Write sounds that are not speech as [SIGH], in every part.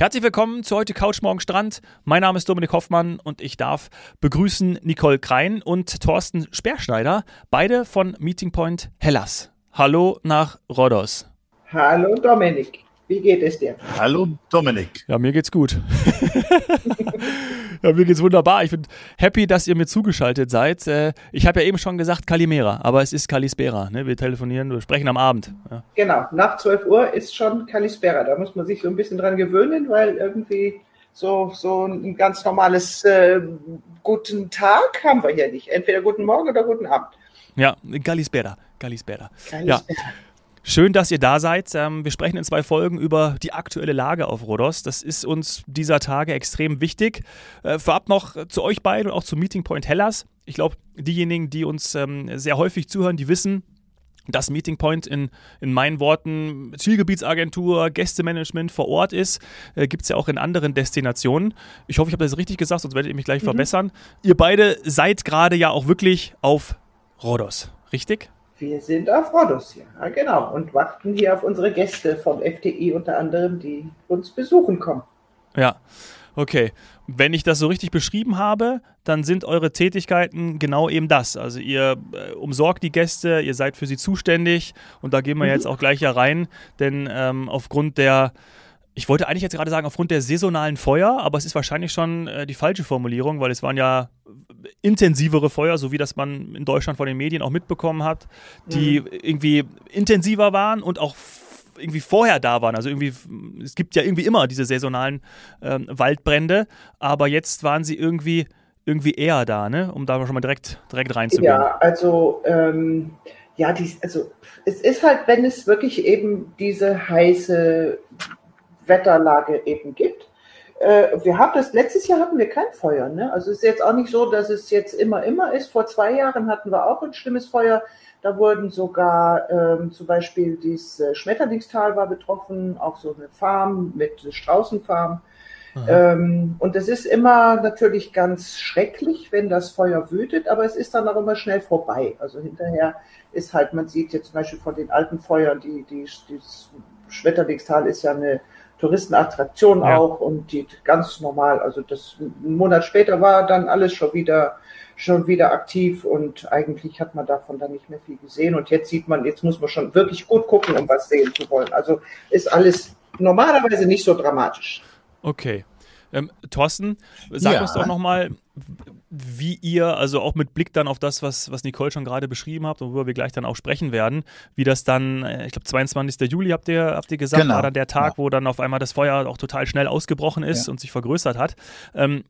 Herzlich willkommen zu heute Couch Morgen Strand. Mein Name ist Dominik Hoffmann und ich darf begrüßen Nicole Krein und Thorsten Speerschneider, beide von Meeting Point Hellas. Hallo nach Rhodos. Hallo Dominik. Wie geht es dir? Hallo Dominik. Ja, mir geht's gut. [LAUGHS] ja, mir geht's wunderbar. Ich bin happy, dass ihr mir zugeschaltet seid. Äh, ich habe ja eben schon gesagt Kalimera, aber es ist Kalispera. Ne? Wir telefonieren, wir sprechen am Abend. Ja. Genau, nach 12 Uhr ist schon Kalispera. Da muss man sich so ein bisschen dran gewöhnen, weil irgendwie so, so ein ganz normales äh, guten Tag haben wir hier nicht. Entweder guten Morgen oder guten Abend. Ja, Kalispera. Kalispera. Kalispera. Ja. Schön, dass ihr da seid. Ähm, wir sprechen in zwei Folgen über die aktuelle Lage auf Rhodos. Das ist uns dieser Tage extrem wichtig. Äh, vorab noch zu euch beiden und auch zu Meeting Point Hellas. Ich glaube, diejenigen, die uns ähm, sehr häufig zuhören, die wissen, dass Meeting Point in, in meinen Worten Zielgebietsagentur, Gästemanagement vor Ort ist. Äh, Gibt es ja auch in anderen Destinationen. Ich hoffe, ich habe das richtig gesagt, sonst werdet ihr mich gleich mhm. verbessern. Ihr beide seid gerade ja auch wirklich auf Rhodos, richtig? Wir sind auf Rhodos hier, ja, genau, und warten hier auf unsere Gäste vom FDI unter anderem, die uns besuchen kommen. Ja, okay. Wenn ich das so richtig beschrieben habe, dann sind eure Tätigkeiten genau eben das. Also ihr äh, umsorgt die Gäste, ihr seid für sie zuständig und da gehen wir mhm. jetzt auch gleich ja rein, denn ähm, aufgrund der ich wollte eigentlich jetzt gerade sagen, aufgrund der saisonalen Feuer, aber es ist wahrscheinlich schon äh, die falsche Formulierung, weil es waren ja intensivere Feuer, so wie das man in Deutschland von den Medien auch mitbekommen hat, die mhm. irgendwie intensiver waren und auch irgendwie vorher da waren. Also irgendwie, es gibt ja irgendwie immer diese saisonalen ähm, Waldbrände, aber jetzt waren sie irgendwie irgendwie eher da, ne? Um da schon mal direkt, direkt reinzugehen. Ja, also ähm, ja, die, also es ist halt, wenn es wirklich eben diese heiße Wetterlage eben gibt. Äh, wir haben das, letztes Jahr hatten wir kein Feuer. Ne? Also es ist jetzt auch nicht so, dass es jetzt immer, immer ist. Vor zwei Jahren hatten wir auch ein schlimmes Feuer. Da wurden sogar ähm, zum Beispiel dieses äh, Schmetterlingstal war betroffen, auch so eine Farm mit Straußenfarm. Ähm, und es ist immer natürlich ganz schrecklich, wenn das Feuer wütet, aber es ist dann auch immer schnell vorbei. Also hinterher ist halt, man sieht jetzt zum Beispiel von den alten Feuern, die, die, das Schmetterlingstal ist ja eine Touristenattraktion ja. auch und die ganz normal, also das einen Monat später war dann alles schon wieder schon wieder aktiv und eigentlich hat man davon dann nicht mehr viel gesehen und jetzt sieht man, jetzt muss man schon wirklich gut gucken, um was sehen zu wollen. Also ist alles normalerweise nicht so dramatisch. Okay. Ähm, Thorsten, sag ja. uns doch nochmal, wie ihr, also auch mit Blick dann auf das, was, was Nicole schon gerade beschrieben hat, worüber wir gleich dann auch sprechen werden, wie das dann, äh, ich glaube 22. Juli habt ihr, habt ihr gesagt, genau. war dann der Tag, ja. wo dann auf einmal das Feuer auch total schnell ausgebrochen ist ja. und sich vergrößert hat. Ähm,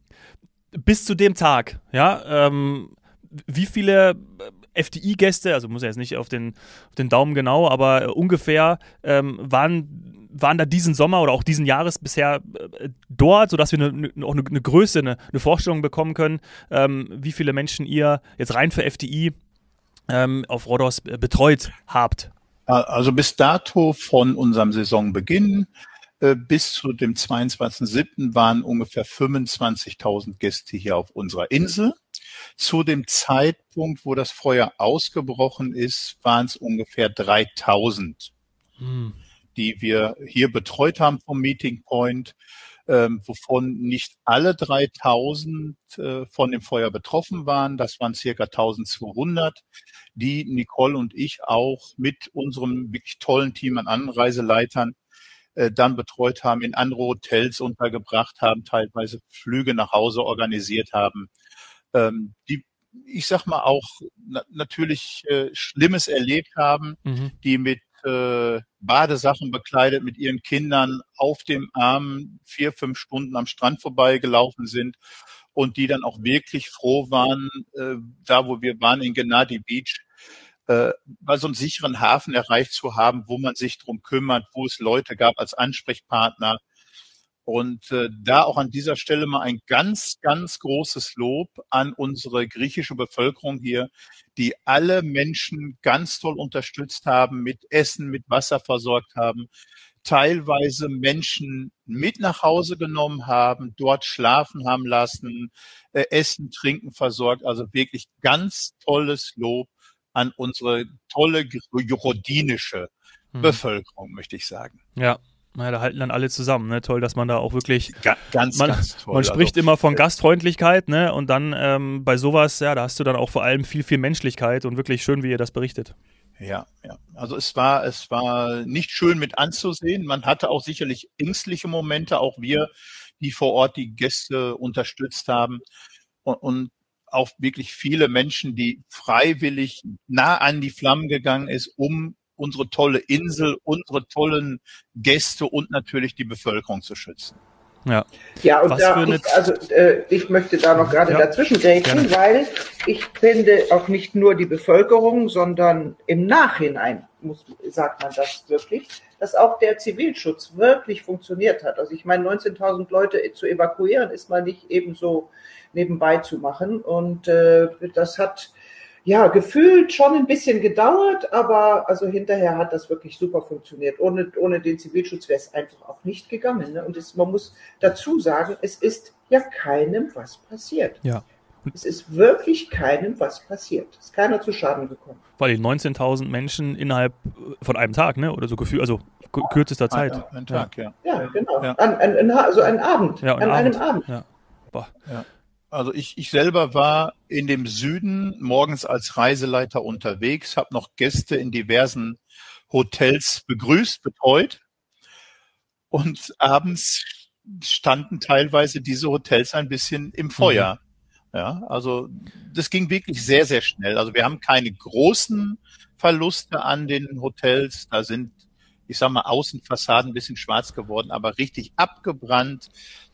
bis zu dem Tag, ja, ähm, wie viele FDI-Gäste, also muss ja jetzt nicht auf den, auf den Daumen genau, aber äh, ungefähr ähm, waren, waren da diesen Sommer oder auch diesen Jahres bisher äh, dort, sodass wir eine, auch eine, eine Größe, eine, eine, Vorstellung bekommen können, ähm, wie viele Menschen ihr jetzt rein für FDI ähm, auf Rhodos äh, betreut habt. Also bis dato von unserem Saisonbeginn äh, bis zu dem 22.07. waren ungefähr 25.000 Gäste hier auf unserer Insel. Zu dem Zeitpunkt, wo das Feuer ausgebrochen ist, waren es ungefähr 3000, hm. die wir hier betreut haben vom Meeting Point, ähm, wovon nicht alle 3000 äh, von dem Feuer betroffen waren. Das waren circa 1200, die Nicole und ich auch mit unserem wirklich tollen Team an Anreiseleitern äh, dann betreut haben, in andere Hotels untergebracht haben, teilweise Flüge nach Hause organisiert haben, ähm, die ich sag mal auch na natürlich äh, Schlimmes erlebt haben, mhm. die mit äh, Badesachen bekleidet mit ihren Kindern auf dem Arm vier, fünf Stunden am Strand vorbeigelaufen sind und die dann auch wirklich froh waren, äh, da wo wir waren in Gennady Beach, äh, mal so einen sicheren Hafen erreicht zu haben, wo man sich drum kümmert, wo es Leute gab als Ansprechpartner. Und äh, da auch an dieser Stelle mal ein ganz, ganz großes Lob an unsere griechische Bevölkerung hier, die alle Menschen ganz toll unterstützt haben, mit Essen, mit Wasser versorgt haben, teilweise Menschen mit nach Hause genommen haben, dort schlafen haben lassen, äh, Essen, Trinken versorgt. Also wirklich ganz tolles Lob an unsere tolle rhodinische hm. Bevölkerung, möchte ich sagen. Ja, Ja, da halten dann alle zusammen, ne? Toll, dass man da auch wirklich. Ga ganz, man, ganz toll. Man spricht also, immer von Gastfreundlichkeit, ne? Und dann ähm, bei sowas, ja, da hast du dann auch vor allem viel, viel Menschlichkeit und wirklich schön, wie ihr das berichtet. Ja, ja. Also es war, es war nicht schön mit anzusehen. Man hatte auch sicherlich ängstliche Momente, auch wir, die vor Ort die Gäste unterstützt haben. Und, und auch wirklich viele Menschen, die freiwillig nah an die Flammen gegangen ist, um unsere tolle Insel, unsere tollen Gäste und natürlich die Bevölkerung zu schützen. Ja, ja und da ich, also, äh, ich möchte da noch gerade ja. dazwischen grätschen, weil ich finde auch nicht nur die Bevölkerung, sondern im Nachhinein muss, sagt man das wirklich, dass auch der Zivilschutz wirklich funktioniert hat. Also ich meine, 19.000 Leute zu evakuieren ist mal nicht ebenso nebenbei zu machen und äh, das hat ja, gefühlt schon ein bisschen gedauert, aber also hinterher hat das wirklich super funktioniert. Ohne, ohne den Zivilschutz wäre es einfach auch nicht gegangen. Ne? Und es, man muss dazu sagen, es ist ja keinem was passiert. Ja. Es ist wirklich keinem was passiert. Es ist keiner zu Schaden gekommen. Weil die 19.000 Menschen innerhalb von einem Tag, ne? Oder so gefühlt, also kürzester Zeit. Ein, ein Tag, ja. Ja, ja genau. Ja. An, an, also ein Abend. Ja, an Abend. einem Abend. Ja. Boah. ja. Also ich, ich selber war in dem Süden morgens als Reiseleiter unterwegs, habe noch Gäste in diversen Hotels begrüßt, betreut. Und abends standen teilweise diese Hotels ein bisschen im Feuer. Mhm. Ja, also das ging wirklich sehr, sehr schnell. Also wir haben keine großen Verluste an den Hotels. Da sind, ich sag mal, Außenfassaden ein bisschen schwarz geworden, aber richtig abgebrannt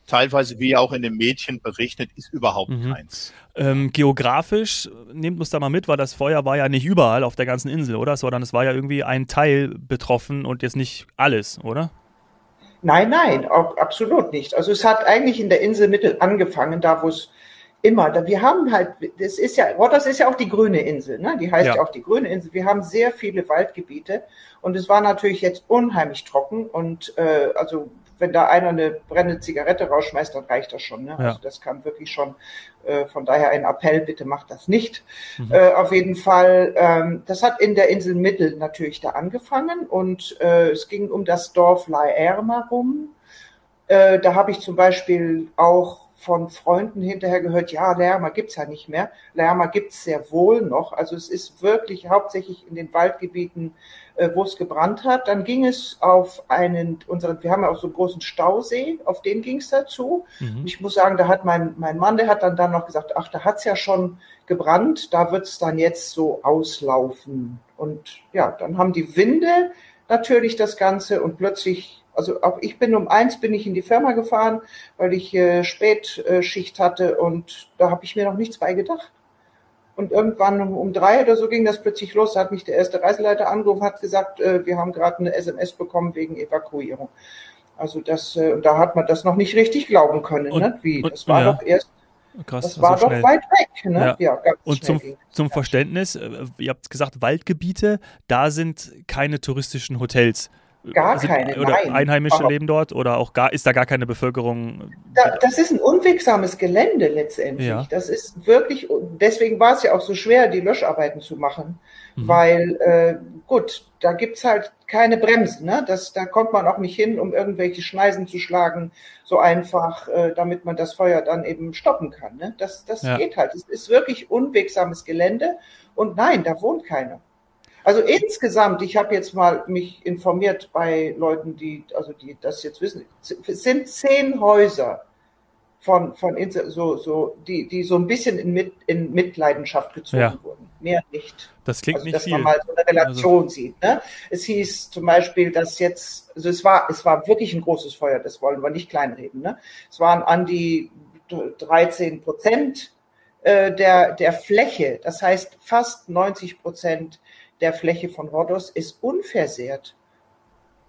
teilweise wie auch in den Mädchen berichtet, ist überhaupt mhm. keins. Ähm, geografisch, nehmt uns da mal mit, weil das Feuer war ja nicht überall auf der ganzen Insel, oder? Sondern es war ja irgendwie ein Teil betroffen und jetzt nicht alles, oder? Nein, nein, auch absolut nicht. Also es hat eigentlich in der Inselmitte angefangen, da wo es immer, da, wir haben halt, das ist ja, Rotters ist ja auch die grüne Insel, ne? die heißt ja. ja auch die grüne Insel. Wir haben sehr viele Waldgebiete und es war natürlich jetzt unheimlich trocken und äh, also wenn da einer eine brennende Zigarette rausschmeißt, dann reicht das schon. Ne? Ja. Also das kann wirklich schon, äh, von daher ein Appell, bitte macht das nicht. Mhm. Äh, auf jeden Fall, ähm, das hat in der Insel Mittel natürlich da angefangen und äh, es ging um das Dorf La Erma rum. Äh, da habe ich zum Beispiel auch von Freunden hinterher gehört, ja, Lärma gibt's ja nicht mehr. Lärma gibt's sehr wohl noch. Also es ist wirklich hauptsächlich in den Waldgebieten, äh, wo es gebrannt hat. Dann ging es auf einen, unseren, wir haben ja auch so einen großen Stausee, auf den ging es dazu. Mhm. Ich muss sagen, da hat mein, mein Mann, der hat dann, dann noch gesagt, ach, da hat's ja schon gebrannt, da wird's dann jetzt so auslaufen. Und ja, dann haben die Winde natürlich das Ganze und plötzlich also auch ich bin um eins bin ich in die Firma gefahren, weil ich äh, Spätschicht hatte und da habe ich mir noch nichts bei gedacht. Und irgendwann um, um drei oder so ging das plötzlich los. Da hat mich der erste Reiseleiter angerufen, hat gesagt, äh, wir haben gerade eine SMS bekommen wegen Evakuierung. Also das, äh, und da hat man das noch nicht richtig glauben können. Und, ne? Wie? Das war ja. doch erst Krass, das war so doch weit weg. Ne? Ja. ja und zum, zum Verständnis, äh, ihr habt gesagt, Waldgebiete, da sind keine touristischen Hotels. Gar sind, keine. Oder nein. Einheimische Aber leben dort oder auch gar, ist da gar keine Bevölkerung? Da, das ist ein unwegsames Gelände letztendlich. Ja. Das ist wirklich, deswegen war es ja auch so schwer, die Löscharbeiten zu machen. Mhm. Weil, äh, gut, da gibt's halt keine Bremsen. Ne? Das, da kommt man auch nicht hin, um irgendwelche Schneisen zu schlagen, so einfach, äh, damit man das Feuer dann eben stoppen kann. Ne? Das, das ja. geht halt. Es ist wirklich unwegsames Gelände. Und nein, da wohnt keiner. Also insgesamt, ich habe jetzt mal mich informiert bei Leuten, die, also die das jetzt wissen, es sind zehn Häuser von, von so, so, die, die so ein bisschen in, Mit, in Mitleidenschaft gezogen ja. wurden. Mehr nicht. Das klingt also, nicht dass viel. man mal so eine Relation also. sieht. Ne? Es hieß zum Beispiel, dass jetzt, also es war, es war wirklich ein großes Feuer, das wollen wir nicht kleinreden. Ne? Es waren an die 13 Prozent äh, der, der Fläche, das heißt fast 90 Prozent der Fläche von Rhodos ist unversehrt.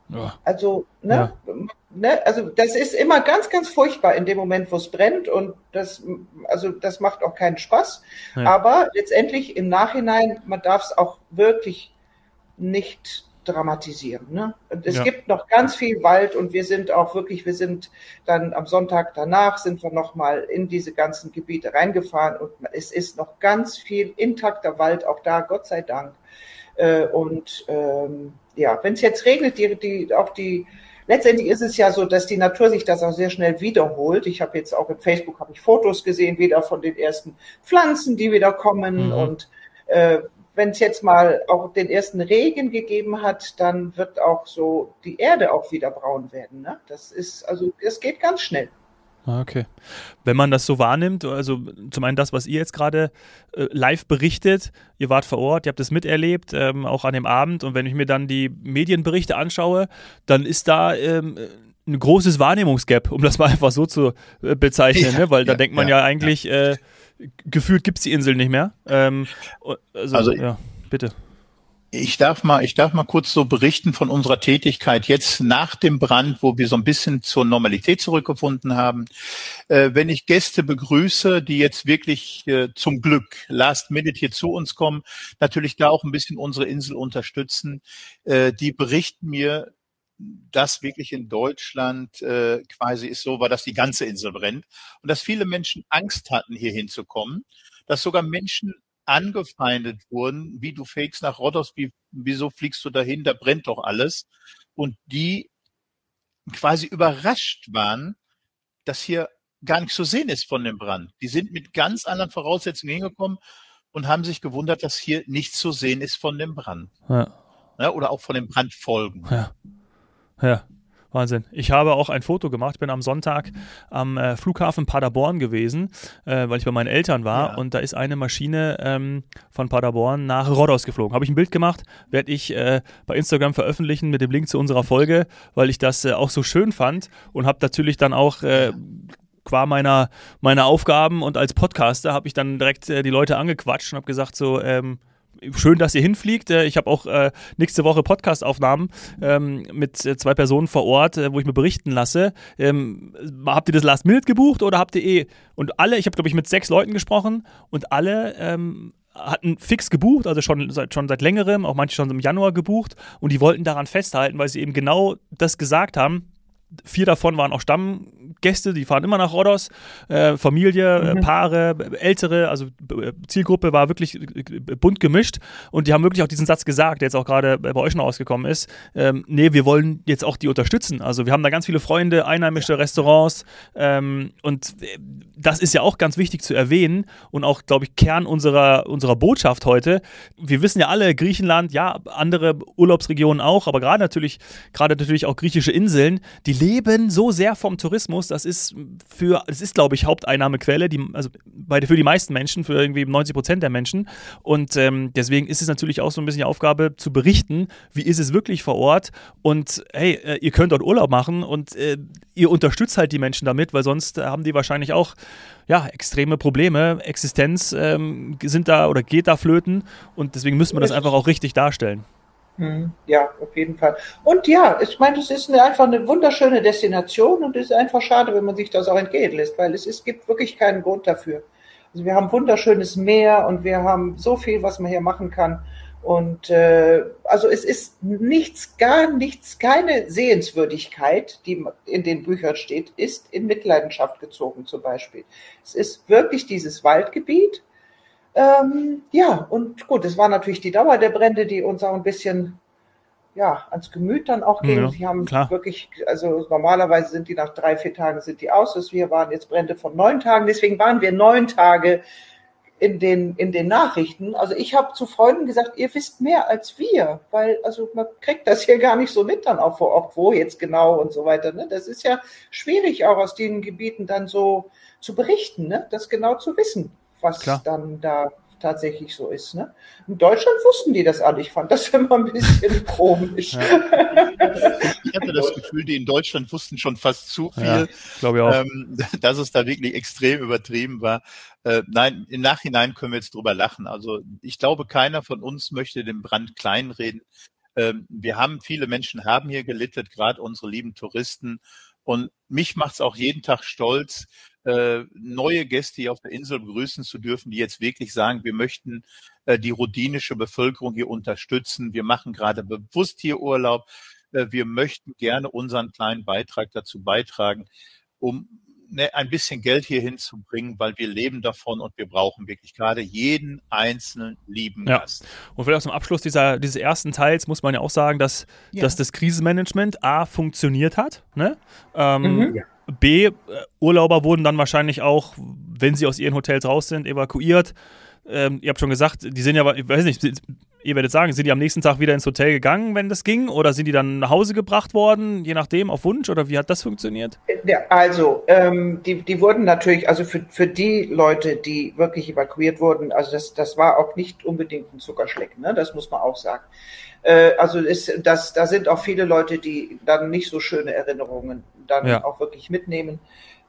Ja. Also, ne, ja. ne, also das ist immer ganz, ganz furchtbar in dem Moment, wo es brennt und das, also das macht auch keinen Spaß. Ja. Aber letztendlich im Nachhinein, man darf es auch wirklich nicht dramatisieren. Ne? es ja. gibt noch ganz viel Wald und wir sind auch wirklich, wir sind dann am Sonntag danach sind wir nochmal in diese ganzen Gebiete reingefahren und es ist noch ganz viel intakter Wald, auch da, Gott sei Dank. Äh, und ähm, ja, wenn es jetzt regnet, die, die, auch die letztendlich ist es ja so, dass die Natur sich das auch sehr schnell wiederholt. Ich habe jetzt auch in Facebook habe ich Fotos gesehen, wieder von den ersten Pflanzen, die wieder kommen mhm. und äh, wenn es jetzt mal auch den ersten Regen gegeben hat, dann wird auch so die Erde auch wieder braun werden. Ne? Das ist, also es geht ganz schnell. Ah, okay. Wenn man das so wahrnimmt, also zum einen das, was ihr jetzt gerade äh, live berichtet, ihr wart vor Ort, ihr habt es miterlebt, ähm, auch an dem Abend. Und wenn ich mir dann die Medienberichte anschaue, dann ist da ähm, ein großes Wahrnehmungsgap, um das mal einfach so zu äh, bezeichnen, ja, ne? weil da denkt man ja, ja eigentlich, ja. Äh, gefühlt gibt es die Insel nicht mehr. Ähm, also, also ja, bitte. Ich darf mal, ich darf mal kurz so berichten von unserer Tätigkeit jetzt nach dem Brand, wo wir so ein bisschen zur Normalität zurückgefunden haben. Äh, wenn ich Gäste begrüße, die jetzt wirklich äh, zum Glück last minute hier zu uns kommen, natürlich da auch ein bisschen unsere Insel unterstützen, äh, die berichten mir, dass wirklich in Deutschland äh, quasi ist so war, dass die ganze Insel brennt und dass viele Menschen Angst hatten, hier hinzukommen, dass sogar Menschen angefeindet wurden, wie du fägst nach Rhodos, wie, wieso fliegst du dahin, da brennt doch alles. Und die quasi überrascht waren, dass hier gar nichts zu sehen ist von dem Brand. Die sind mit ganz anderen Voraussetzungen hingekommen und haben sich gewundert, dass hier nichts zu sehen ist von dem Brand. Ja. Ja, oder auch von den Brandfolgen. Ja. Ja. Wahnsinn. Ich habe auch ein Foto gemacht, bin am Sonntag am äh, Flughafen Paderborn gewesen, äh, weil ich bei meinen Eltern war ja. und da ist eine Maschine ähm, von Paderborn nach Rhodos geflogen. Habe ich ein Bild gemacht, werde ich äh, bei Instagram veröffentlichen mit dem Link zu unserer Folge, weil ich das äh, auch so schön fand und habe natürlich dann auch äh, qua meiner, meiner Aufgaben und als Podcaster habe ich dann direkt äh, die Leute angequatscht und habe gesagt so, ähm, schön, dass ihr hinfliegt. Äh, ich habe auch äh, nächste Woche Podcast-Aufnahmen ähm, mit äh, zwei Personen vor Ort, wo ich mir berichten lasse. Ähm, habt ihr das Last Minute gebucht oder habt ihr eh? Und alle, ich habe glaube ich mit sechs Leuten gesprochen und alle ähm, hatten fix gebucht, also schon seit, schon seit längerem, auch manche schon im Januar gebucht und die wollten daran festhalten, weil sie eben genau das gesagt haben Vier davon waren auch Stammgäste, die fahren immer nach Rhodos. Äh, Familie, äh, mhm. Paare, Ältere, also äh, Zielgruppe war wirklich äh, bunt gemischt. Und die haben wirklich auch diesen Satz gesagt, der jetzt auch gerade bei euch noch ausgekommen ist. Ähm, nee, wir wollen jetzt auch die unterstützen. Also wir haben da ganz viele Freunde, einheimische Restaurants. Ähm, und das ist ja auch ganz wichtig zu erwähnen und auch, glaube ich, Kern unserer, unserer Botschaft heute. Wir wissen ja alle, Griechenland, ja, andere Urlaubsregionen auch, aber gerade natürlich, gerade natürlich auch griechische Inseln, die leben so sehr vom Tourismus. Das ist für, das ist, glaube ich, Haupteinnahmequelle, die, also bei, für die meisten Menschen, für irgendwie 90 Prozent der Menschen. Und ähm, deswegen ist es natürlich auch so ein bisschen die Aufgabe zu berichten, wie ist es wirklich vor Ort. Und hey, äh, ihr könnt dort Urlaub machen und äh, ihr unterstützt halt die Menschen damit, weil sonst haben die wahrscheinlich auch ja, extreme Probleme. Existenz ähm, sind da oder geht da flöten und deswegen müssen wir das einfach auch richtig darstellen. Hm, ja, auf jeden Fall. Und ja, ich meine, es ist eine, einfach eine wunderschöne Destination und es ist einfach schade, wenn man sich das auch entgehen lässt, weil es, es gibt wirklich keinen Grund dafür. Also wir haben wunderschönes Meer und wir haben so viel, was man hier machen kann. Und äh, also es ist nichts, gar nichts, keine Sehenswürdigkeit, die in den Büchern steht, ist in Mitleidenschaft gezogen zum Beispiel. Es ist wirklich dieses Waldgebiet ähm, ja, und gut, es war natürlich die Dauer der Brände, die uns auch ein bisschen ja, ans Gemüt dann auch ging. Ja, Sie haben klar. wirklich, also normalerweise sind die nach drei, vier Tagen sind die aus. Also wir waren jetzt Brände von neun Tagen, deswegen waren wir neun Tage in den, in den Nachrichten. Also ich habe zu Freunden gesagt, ihr wisst mehr als wir, weil also man kriegt das hier gar nicht so mit dann auch vor Ort, wo jetzt genau und so weiter. Ne? Das ist ja schwierig auch aus den Gebieten dann so zu berichten, ne? das genau zu wissen was Klar. dann da tatsächlich so ist. Ne? In Deutschland wussten die das alle. Ich fand das [LAUGHS] immer ein bisschen [LAUGHS] komisch. Ja. Ich hatte das Gefühl, die in Deutschland wussten schon fast zu viel, ja, glaube ich auch. Ähm, [LAUGHS] dass es da wirklich extrem übertrieben war. Äh, nein, im Nachhinein können wir jetzt drüber lachen. Also ich glaube, keiner von uns möchte den Brand kleinreden. Ähm, wir haben, viele Menschen haben hier gelitten, gerade unsere lieben Touristen. Und mich macht es auch jeden Tag stolz, äh, neue Gäste hier auf der Insel begrüßen zu dürfen, die jetzt wirklich sagen, wir möchten äh, die rhodinische Bevölkerung hier unterstützen. Wir machen gerade bewusst hier Urlaub. Äh, wir möchten gerne unseren kleinen Beitrag dazu beitragen, um ne, ein bisschen Geld hier hinzubringen, weil wir leben davon und wir brauchen wirklich gerade jeden einzelnen lieben ja. Gast. Und vielleicht zum Abschluss dieser, dieses ersten Teils muss man ja auch sagen, dass, ja. dass das Krisenmanagement A funktioniert hat. Ne? Ähm, mhm. ja. B, äh, Urlauber wurden dann wahrscheinlich auch, wenn sie aus ihren Hotels raus sind, evakuiert. Ähm, ihr habt schon gesagt, die sind ja, ich weiß nicht, ihr werdet sagen, sind die am nächsten Tag wieder ins Hotel gegangen, wenn das ging? Oder sind die dann nach Hause gebracht worden, je nachdem, auf Wunsch? Oder wie hat das funktioniert? Ja, also, ähm, die, die wurden natürlich, also für, für die Leute, die wirklich evakuiert wurden, also das, das war auch nicht unbedingt ein Zuckerschleck, ne? das muss man auch sagen. Äh, also ist, das, da sind auch viele Leute, die dann nicht so schöne Erinnerungen dann ja. auch wirklich mitnehmen.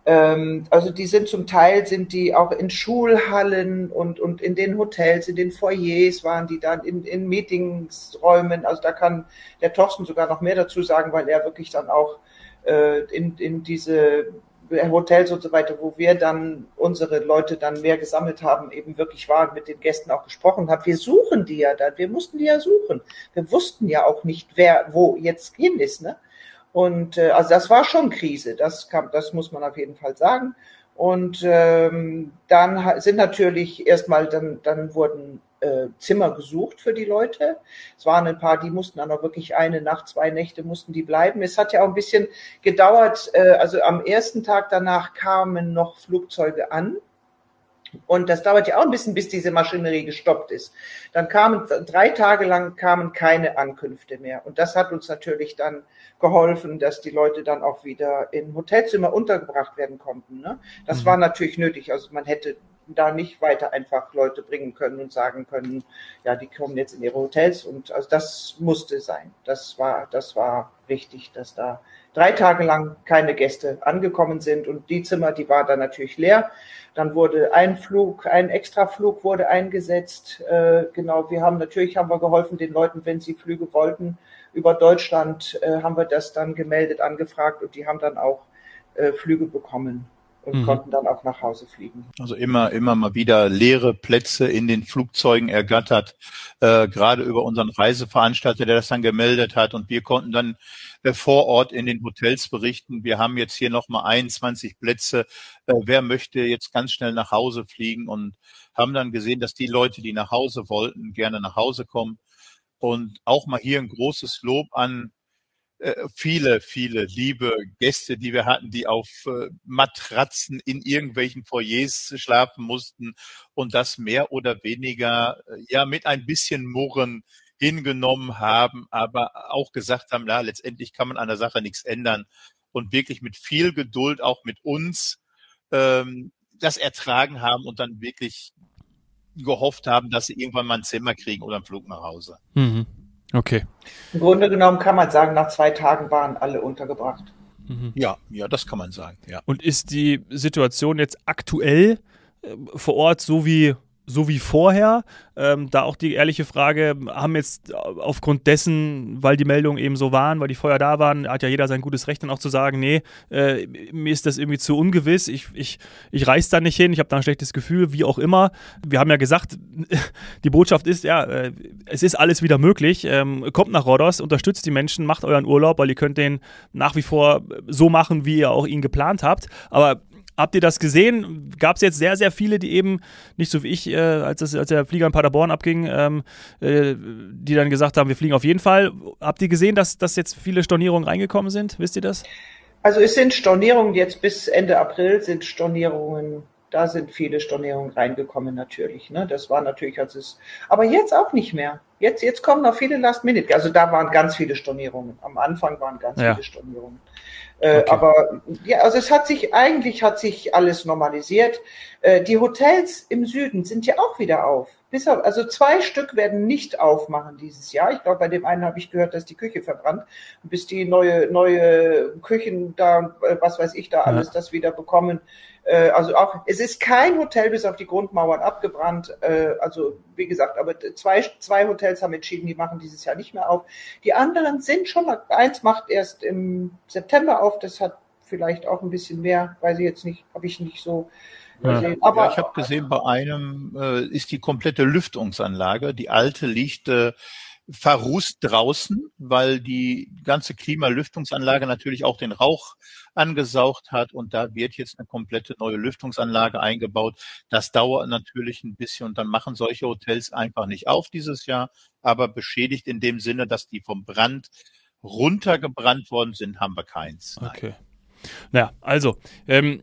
Ähm, also die sind zum Teil sind die auch in Schulhallen und, und in den Hotels, in den Foyers waren die dann in, in Meetingsräumen. Also da kann der Thorsten sogar noch mehr dazu sagen, weil er wirklich dann auch äh, in, in diese Hotels und so weiter, wo wir dann unsere Leute dann mehr gesammelt haben, eben wirklich waren, mit den Gästen auch gesprochen haben. Wir suchen die ja dann, wir mussten die ja suchen. Wir wussten ja auch nicht, wer wo jetzt hin ist. Ne? Und äh, also das war schon Krise, das, kam, das muss man auf jeden Fall sagen. Und ähm, dann sind natürlich erstmal, dann, dann wurden äh, Zimmer gesucht für die Leute. Es waren ein paar, die mussten dann auch wirklich eine Nacht, zwei Nächte mussten die bleiben. Es hat ja auch ein bisschen gedauert. Äh, also am ersten Tag danach kamen noch Flugzeuge an. Und das dauert ja auch ein bisschen, bis diese Maschinerie gestoppt ist. Dann kamen drei Tage lang kamen keine Ankünfte mehr. Und das hat uns natürlich dann geholfen, dass die Leute dann auch wieder in Hotelzimmer untergebracht werden konnten. Ne? Das mhm. war natürlich nötig. Also man hätte da nicht weiter einfach Leute bringen können und sagen können, ja, die kommen jetzt in ihre Hotels und also das musste sein. Das war, das war wichtig, dass da drei Tage lang keine Gäste angekommen sind und die Zimmer, die war dann natürlich leer. Dann wurde ein Flug, ein Extraflug wurde eingesetzt. Äh, genau, wir haben natürlich haben wir geholfen den Leuten, wenn sie Flüge wollten, über Deutschland äh, haben wir das dann gemeldet, angefragt und die haben dann auch äh, Flüge bekommen und mhm. konnten dann auch nach Hause fliegen. Also immer, immer mal wieder leere Plätze in den Flugzeugen ergattert, äh, gerade über unseren Reiseveranstalter, der das dann gemeldet hat und wir konnten dann äh, vor Ort in den Hotels berichten. Wir haben jetzt hier nochmal 21 Plätze. Äh, wer möchte jetzt ganz schnell nach Hause fliegen und haben dann gesehen, dass die Leute, die nach Hause wollten, gerne nach Hause kommen. Und auch mal hier ein großes Lob an viele, viele liebe Gäste, die wir hatten, die auf äh, Matratzen in irgendwelchen Foyers schlafen mussten und das mehr oder weniger äh, ja mit ein bisschen Murren hingenommen haben, aber auch gesagt haben, na, letztendlich kann man an der Sache nichts ändern und wirklich mit viel Geduld auch mit uns ähm, das ertragen haben und dann wirklich gehofft haben, dass sie irgendwann mal ein Zimmer kriegen oder einen Flug nach Hause. Mhm. Okay. Im Grunde genommen kann man sagen, nach zwei Tagen waren alle untergebracht. Mhm. Ja, ja, das kann man sagen. Ja. Und ist die Situation jetzt aktuell äh, vor Ort so wie so wie vorher. Ähm, da auch die ehrliche Frage, haben jetzt aufgrund dessen, weil die Meldungen eben so waren, weil die vorher da waren, hat ja jeder sein gutes Recht dann auch zu sagen, nee, äh, mir ist das irgendwie zu ungewiss, ich, ich, ich reiß da nicht hin, ich habe da ein schlechtes Gefühl, wie auch immer. Wir haben ja gesagt, [LAUGHS] die Botschaft ist, ja, äh, es ist alles wieder möglich. Ähm, kommt nach Rhodos, unterstützt die Menschen, macht euren Urlaub, weil ihr könnt den nach wie vor so machen, wie ihr auch ihn geplant habt. Aber Habt ihr das gesehen? Gab es jetzt sehr, sehr viele, die eben, nicht so wie ich, äh, als, das, als der Flieger in Paderborn abging, ähm, äh, die dann gesagt haben, wir fliegen auf jeden Fall. Habt ihr gesehen, dass, dass jetzt viele Stornierungen reingekommen sind? Wisst ihr das? Also es sind Stornierungen jetzt bis Ende April sind Stornierungen, da sind viele Stornierungen reingekommen natürlich. Ne? Das war natürlich, als es, aber jetzt auch nicht mehr. Jetzt, jetzt kommen noch viele Last Minute. Also da waren ganz viele Stornierungen. Am Anfang waren ganz ja. viele Stornierungen. Äh, okay. Aber ja, also es hat sich eigentlich hat sich alles normalisiert. Äh, die Hotels im Süden sind ja auch wieder auf. Bis auf, also zwei Stück werden nicht aufmachen dieses Jahr. Ich glaube, bei dem einen habe ich gehört, dass die Küche verbrannt. Bis die neue neue Küchen da, äh, was weiß ich da alles, ja. das wieder bekommen. Äh, also auch, es ist kein Hotel bis auf die Grundmauern abgebrannt. Äh, also wie gesagt, aber zwei, zwei Hotels haben entschieden, die machen dieses Jahr nicht mehr auf. Die anderen sind schon, eins macht erst im September auf, das hat vielleicht auch ein bisschen mehr, weiß ich jetzt nicht, habe ich nicht so ja. Aber ja, ich habe gesehen, bei einem äh, ist die komplette Lüftungsanlage, die alte liegt äh, verrußt draußen, weil die ganze Klimalüftungsanlage natürlich auch den Rauch angesaugt hat und da wird jetzt eine komplette neue Lüftungsanlage eingebaut. Das dauert natürlich ein bisschen und dann machen solche Hotels einfach nicht auf dieses Jahr, aber beschädigt in dem Sinne, dass die vom Brand runtergebrannt worden sind, haben wir keins. Nein. Okay. Naja, also, ähm,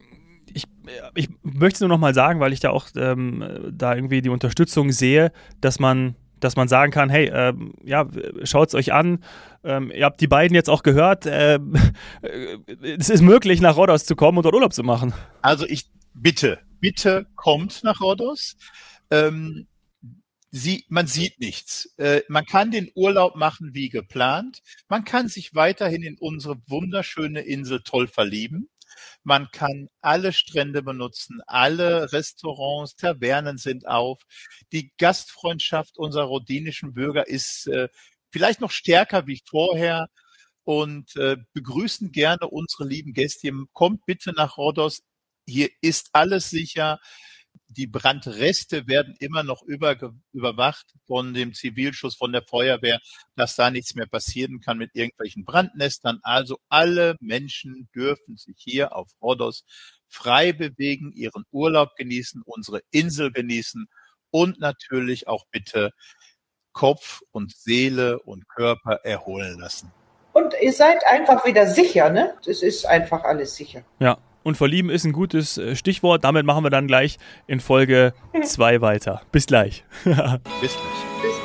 ich, ich möchte nur noch mal sagen, weil ich da auch ähm, da irgendwie die Unterstützung sehe, dass man dass man sagen kann, hey, ähm, ja, schaut es euch an. Ähm, ihr habt die beiden jetzt auch gehört. Äh, [LAUGHS] es ist möglich, nach Rhodos zu kommen und dort Urlaub zu machen. Also ich bitte, bitte kommt nach Rhodos. Ähm, sie, man sieht nichts. Äh, man kann den Urlaub machen wie geplant. Man kann sich weiterhin in unsere wunderschöne Insel toll verlieben. Man kann alle Strände benutzen, alle Restaurants, Tavernen sind auf. Die Gastfreundschaft unserer rhodinischen Bürger ist äh, vielleicht noch stärker wie vorher und äh, begrüßen gerne unsere lieben Gäste. Kommt bitte nach Rhodos. Hier ist alles sicher die Brandreste werden immer noch über, überwacht von dem Zivilschuss, von der Feuerwehr, dass da nichts mehr passieren kann mit irgendwelchen Brandnestern. Also alle Menschen dürfen sich hier auf Rhodos frei bewegen, ihren Urlaub genießen, unsere Insel genießen und natürlich auch bitte Kopf und Seele und Körper erholen lassen. Und ihr seid einfach wieder sicher, ne? Es ist einfach alles sicher. Ja, und verlieben ist ein gutes äh, Stichwort. Damit machen wir dann gleich in Folge [LAUGHS] 2 weiter. Bis gleich. [LAUGHS] Bis gleich.